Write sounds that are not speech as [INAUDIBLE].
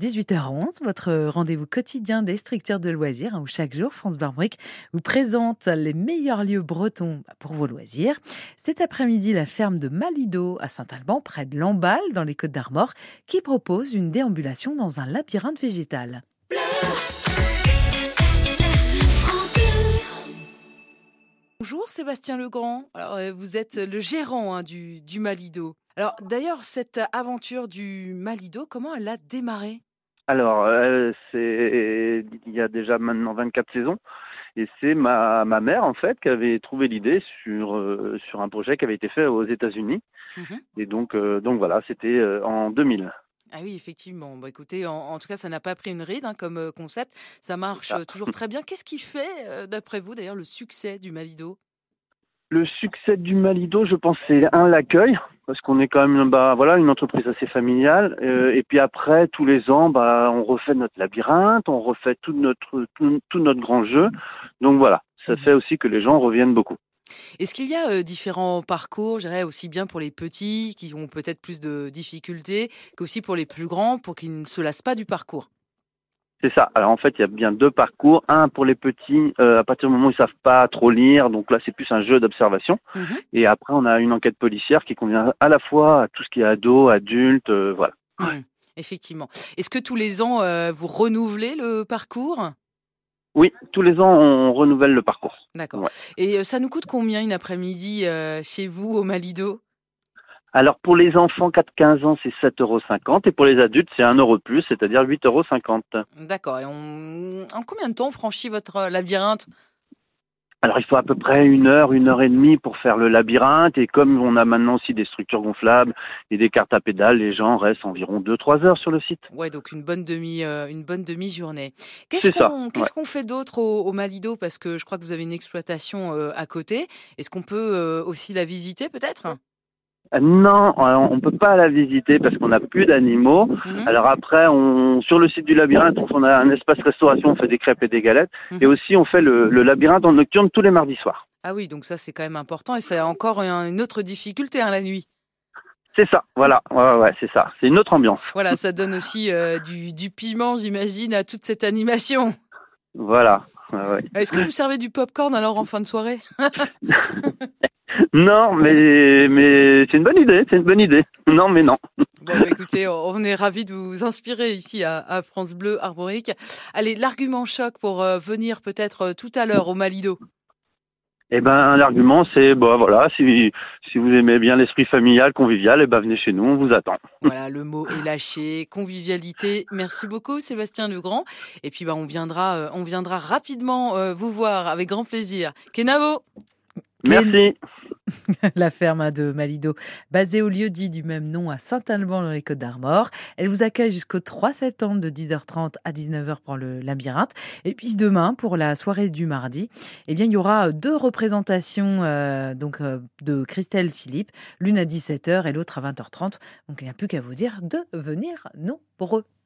18h11, votre rendez-vous quotidien des structures de loisirs, hein, où chaque jour, France Barbrick vous présente les meilleurs lieux bretons bah, pour vos loisirs. Cet après-midi, la ferme de Malido à Saint-Alban, près de Lamballe, dans les Côtes d'Armor, qui propose une déambulation dans un labyrinthe végétal. Bonjour Sébastien Legrand. Euh, vous êtes le gérant hein, du, du Malido. Alors d'ailleurs, cette aventure du Malido, comment elle a démarré? Alors, euh, c'est il y a déjà maintenant 24 saisons. Et c'est ma, ma mère, en fait, qui avait trouvé l'idée sur, euh, sur un projet qui avait été fait aux États-Unis. Mmh Et donc, euh, donc voilà, c'était en 2000. Ah oui, effectivement. Bah, écoutez, en, tout cas, ça n'a pas pris une ride hein, comme concept. Ça marche toujours très bien. Qu'est-ce qui fait, d'après vous, d'ailleurs, le succès du Malido? Le succès du Malido, je pense, c'est un, l'accueil parce qu'on est quand même bah voilà une entreprise assez familiale euh, et puis après tous les ans bah on refait notre labyrinthe, on refait tout notre tout, notre grand jeu. Donc voilà, ça mhm. fait aussi que les gens reviennent beaucoup. Est-ce qu'il y a euh, différents parcours, je dirais aussi bien pour les petits qui ont peut-être plus de difficultés qu'aussi pour les plus grands pour qu'ils ne se lassent pas du parcours? C'est ça. Alors en fait, il y a bien deux parcours. Un pour les petits, euh, à partir du moment où ils savent pas trop lire, donc là c'est plus un jeu d'observation. Mhm. Et après, on a une enquête policière qui convient à la fois à tout ce qui est ado, adulte, euh, voilà. Mhm. Effectivement. Est-ce que tous les ans euh, vous renouvelez le parcours? Oui, tous les ans on renouvelle le parcours. D'accord. Et ça nous coûte combien une après-midi chez vous au Malido? Alors pour les enfants 4-15 ans, c'est 7,50 euros et pour les adultes, c'est 1 euro de plus, c'est-à-dire 8,50 euros. D'accord. Et en combien de temps on franchit votre euh, labyrinthe? Alors il faut à peu près une heure, une heure et demie pour faire le labyrinthe et comme on a maintenant aussi des structures gonflables et des cartes à pédales, les gens restent environ 2-3 heures sur le site. Ouais, donc une bonne demi, euh, une bonne demi-journée. Qu'est-ce qu'on, qu'est-ce qu'on fait d'autre au, Malido? Parce que je crois que vous avez une exploitation euh, à côté. Est-ce qu'on peut aussi la visiter peut-être? Non, on ne peut pas la visiter parce qu'on n'a plus d'animaux. Mhm. Alors après, on, sur le site du labyrinthe, on a un espace restauration, on fait des crêpes et des galettes. Mhm. Et aussi, on fait le, labyrinthe en nocturne tous les mardis soirs. Ah oui, donc ça c'est quand même important et c'est encore une autre difficulté hein, la nuit. C'est ça, voilà, ouais, ouais, c'est ça. C'est une autre ambiance. Voilà, ça donne aussi euh, du, du piment, j'imagine, à toute cette animation. Voilà. Est-ce que vous servez du popcorn alors en fin de soirée? [LAUGHS] Non, mais, mais c'est une bonne idée, c'est une bonne idée. Non, mais non. Bon, bah, écoutez, on est ravis de vous inspirer ici à, France Bleu Armorique. Allez, l'argument choc pour euh, venir peut-être euh, tout à l'heure au Malido. Eh ben, l'argument, c'est, bon, voilà, si, si vous aimez bien l'esprit familial, convivial, eh ben, venez chez nous, on vous attend. Voilà, le mot est lâché, convivialité. Merci beaucoup, Sébastien Legrand. Et puis, bah, on viendra, euh, on viendra rapidement vous voir avec grand plaisir. Kenavo! Merci. [LAUGHS] la ferme de Malido, basée au lieu dit du même nom à Saint-Alban dans les Côtes d'Armor. Elle vous accueille jusqu'au 3 septembre de 10h30 à 19h pour le labyrinthe. Et puis demain, pour la soirée du mardi, eh bien, il y aura deux représentations euh, donc, euh, de Christelle Philippe, l'une à 17h et l'autre à 20h30. Donc il n'y a plus qu'à vous dire de venir nombreux.